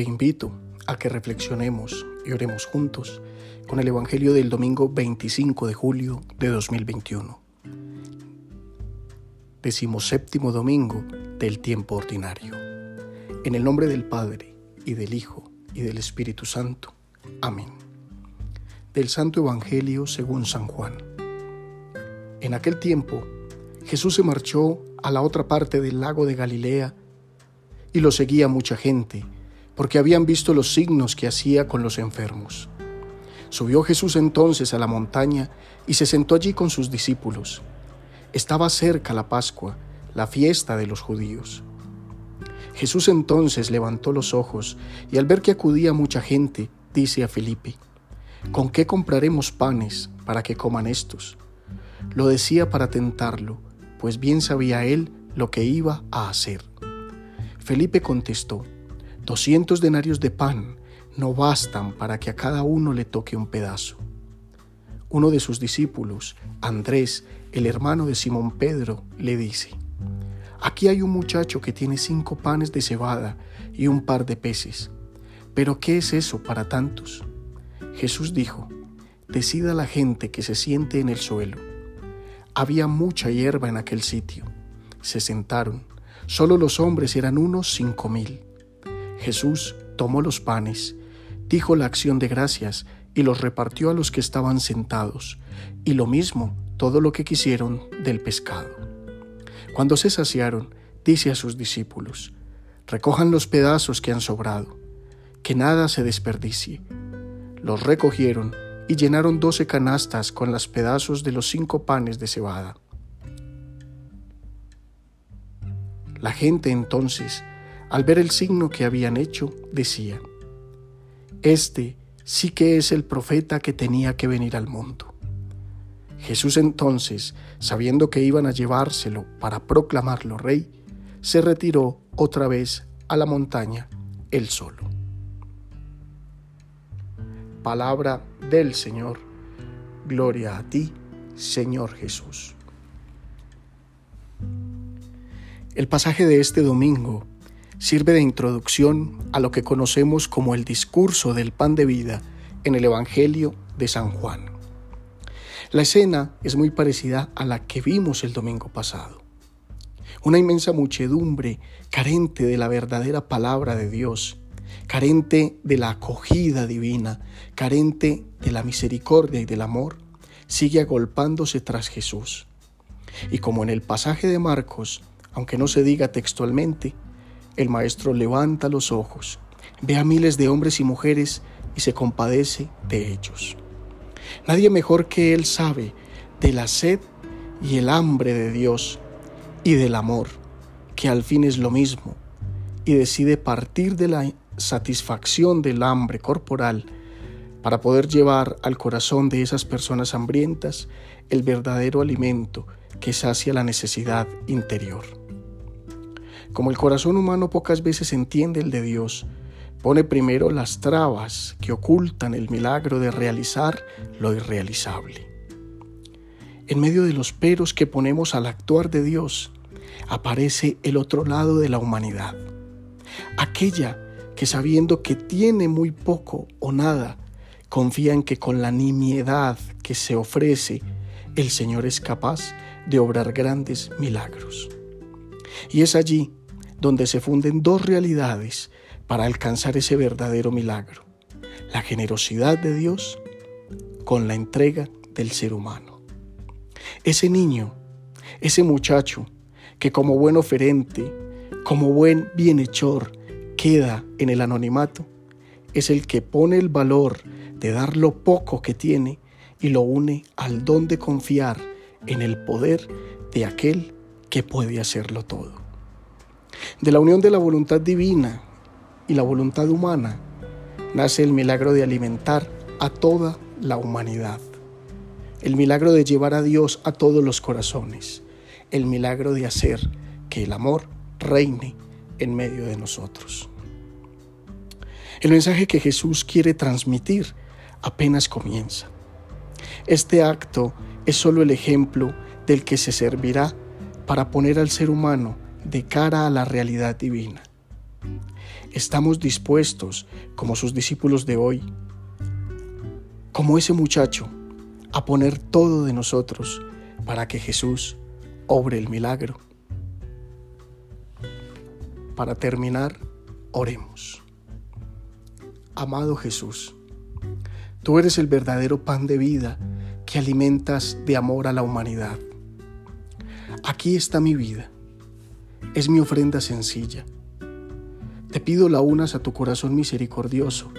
Te invito a que reflexionemos y oremos juntos con el Evangelio del domingo 25 de julio de 2021. Decimos séptimo domingo del tiempo ordinario. En el nombre del Padre, y del Hijo, y del Espíritu Santo. Amén. Del Santo Evangelio según San Juan. En aquel tiempo, Jesús se marchó a la otra parte del lago de Galilea y lo seguía mucha gente porque habían visto los signos que hacía con los enfermos. Subió Jesús entonces a la montaña y se sentó allí con sus discípulos. Estaba cerca la Pascua, la fiesta de los judíos. Jesús entonces levantó los ojos y al ver que acudía mucha gente, dice a Felipe, ¿con qué compraremos panes para que coman estos? Lo decía para tentarlo, pues bien sabía él lo que iba a hacer. Felipe contestó, Doscientos denarios de pan no bastan para que a cada uno le toque un pedazo. Uno de sus discípulos, Andrés, el hermano de Simón Pedro, le dice, Aquí hay un muchacho que tiene cinco panes de cebada y un par de peces. ¿Pero qué es eso para tantos? Jesús dijo, Decida la gente que se siente en el suelo. Había mucha hierba en aquel sitio. Se sentaron. Solo los hombres eran unos cinco mil. Jesús tomó los panes, dijo la acción de gracias y los repartió a los que estaban sentados, y lo mismo todo lo que quisieron del pescado. Cuando se saciaron, dice a sus discípulos, recojan los pedazos que han sobrado, que nada se desperdicie. Los recogieron y llenaron doce canastas con los pedazos de los cinco panes de cebada. La gente entonces al ver el signo que habían hecho, decía, Este sí que es el profeta que tenía que venir al mundo. Jesús entonces, sabiendo que iban a llevárselo para proclamarlo rey, se retiró otra vez a la montaña él solo. Palabra del Señor. Gloria a ti, Señor Jesús. El pasaje de este domingo sirve de introducción a lo que conocemos como el discurso del pan de vida en el Evangelio de San Juan. La escena es muy parecida a la que vimos el domingo pasado. Una inmensa muchedumbre carente de la verdadera palabra de Dios, carente de la acogida divina, carente de la misericordia y del amor, sigue agolpándose tras Jesús. Y como en el pasaje de Marcos, aunque no se diga textualmente, el maestro levanta los ojos, ve a miles de hombres y mujeres y se compadece de ellos. Nadie mejor que Él sabe de la sed y el hambre de Dios y del amor, que al fin es lo mismo, y decide partir de la satisfacción del hambre corporal para poder llevar al corazón de esas personas hambrientas el verdadero alimento que sacia la necesidad interior. Como el corazón humano pocas veces entiende el de Dios, pone primero las trabas que ocultan el milagro de realizar lo irrealizable. En medio de los peros que ponemos al actuar de Dios, aparece el otro lado de la humanidad, aquella que sabiendo que tiene muy poco o nada, confía en que con la nimiedad que se ofrece, el Señor es capaz de obrar grandes milagros. Y es allí donde se funden dos realidades para alcanzar ese verdadero milagro, la generosidad de Dios con la entrega del ser humano. Ese niño, ese muchacho que como buen oferente, como buen bienhechor, queda en el anonimato, es el que pone el valor de dar lo poco que tiene y lo une al don de confiar en el poder de aquel que puede hacerlo todo. De la unión de la voluntad divina y la voluntad humana nace el milagro de alimentar a toda la humanidad, el milagro de llevar a Dios a todos los corazones, el milagro de hacer que el amor reine en medio de nosotros. El mensaje que Jesús quiere transmitir apenas comienza. Este acto es solo el ejemplo del que se servirá para poner al ser humano de cara a la realidad divina. estamos dispuestos, como sus discípulos de hoy, como ese muchacho, a poner todo de nosotros para que Jesús obre el milagro. Para terminar, oremos. Amado Jesús, tú eres el verdadero pan de vida que alimentas de amor a la humanidad. Aquí está mi vida. Es mi ofrenda sencilla. Te pido la unas a tu corazón misericordioso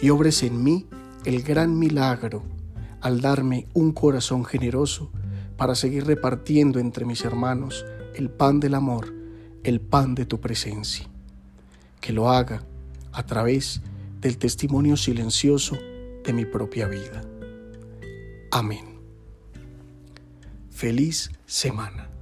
y obres en mí el gran milagro al darme un corazón generoso para seguir repartiendo entre mis hermanos el pan del amor, el pan de tu presencia. Que lo haga a través del testimonio silencioso de mi propia vida. Amén. Feliz semana.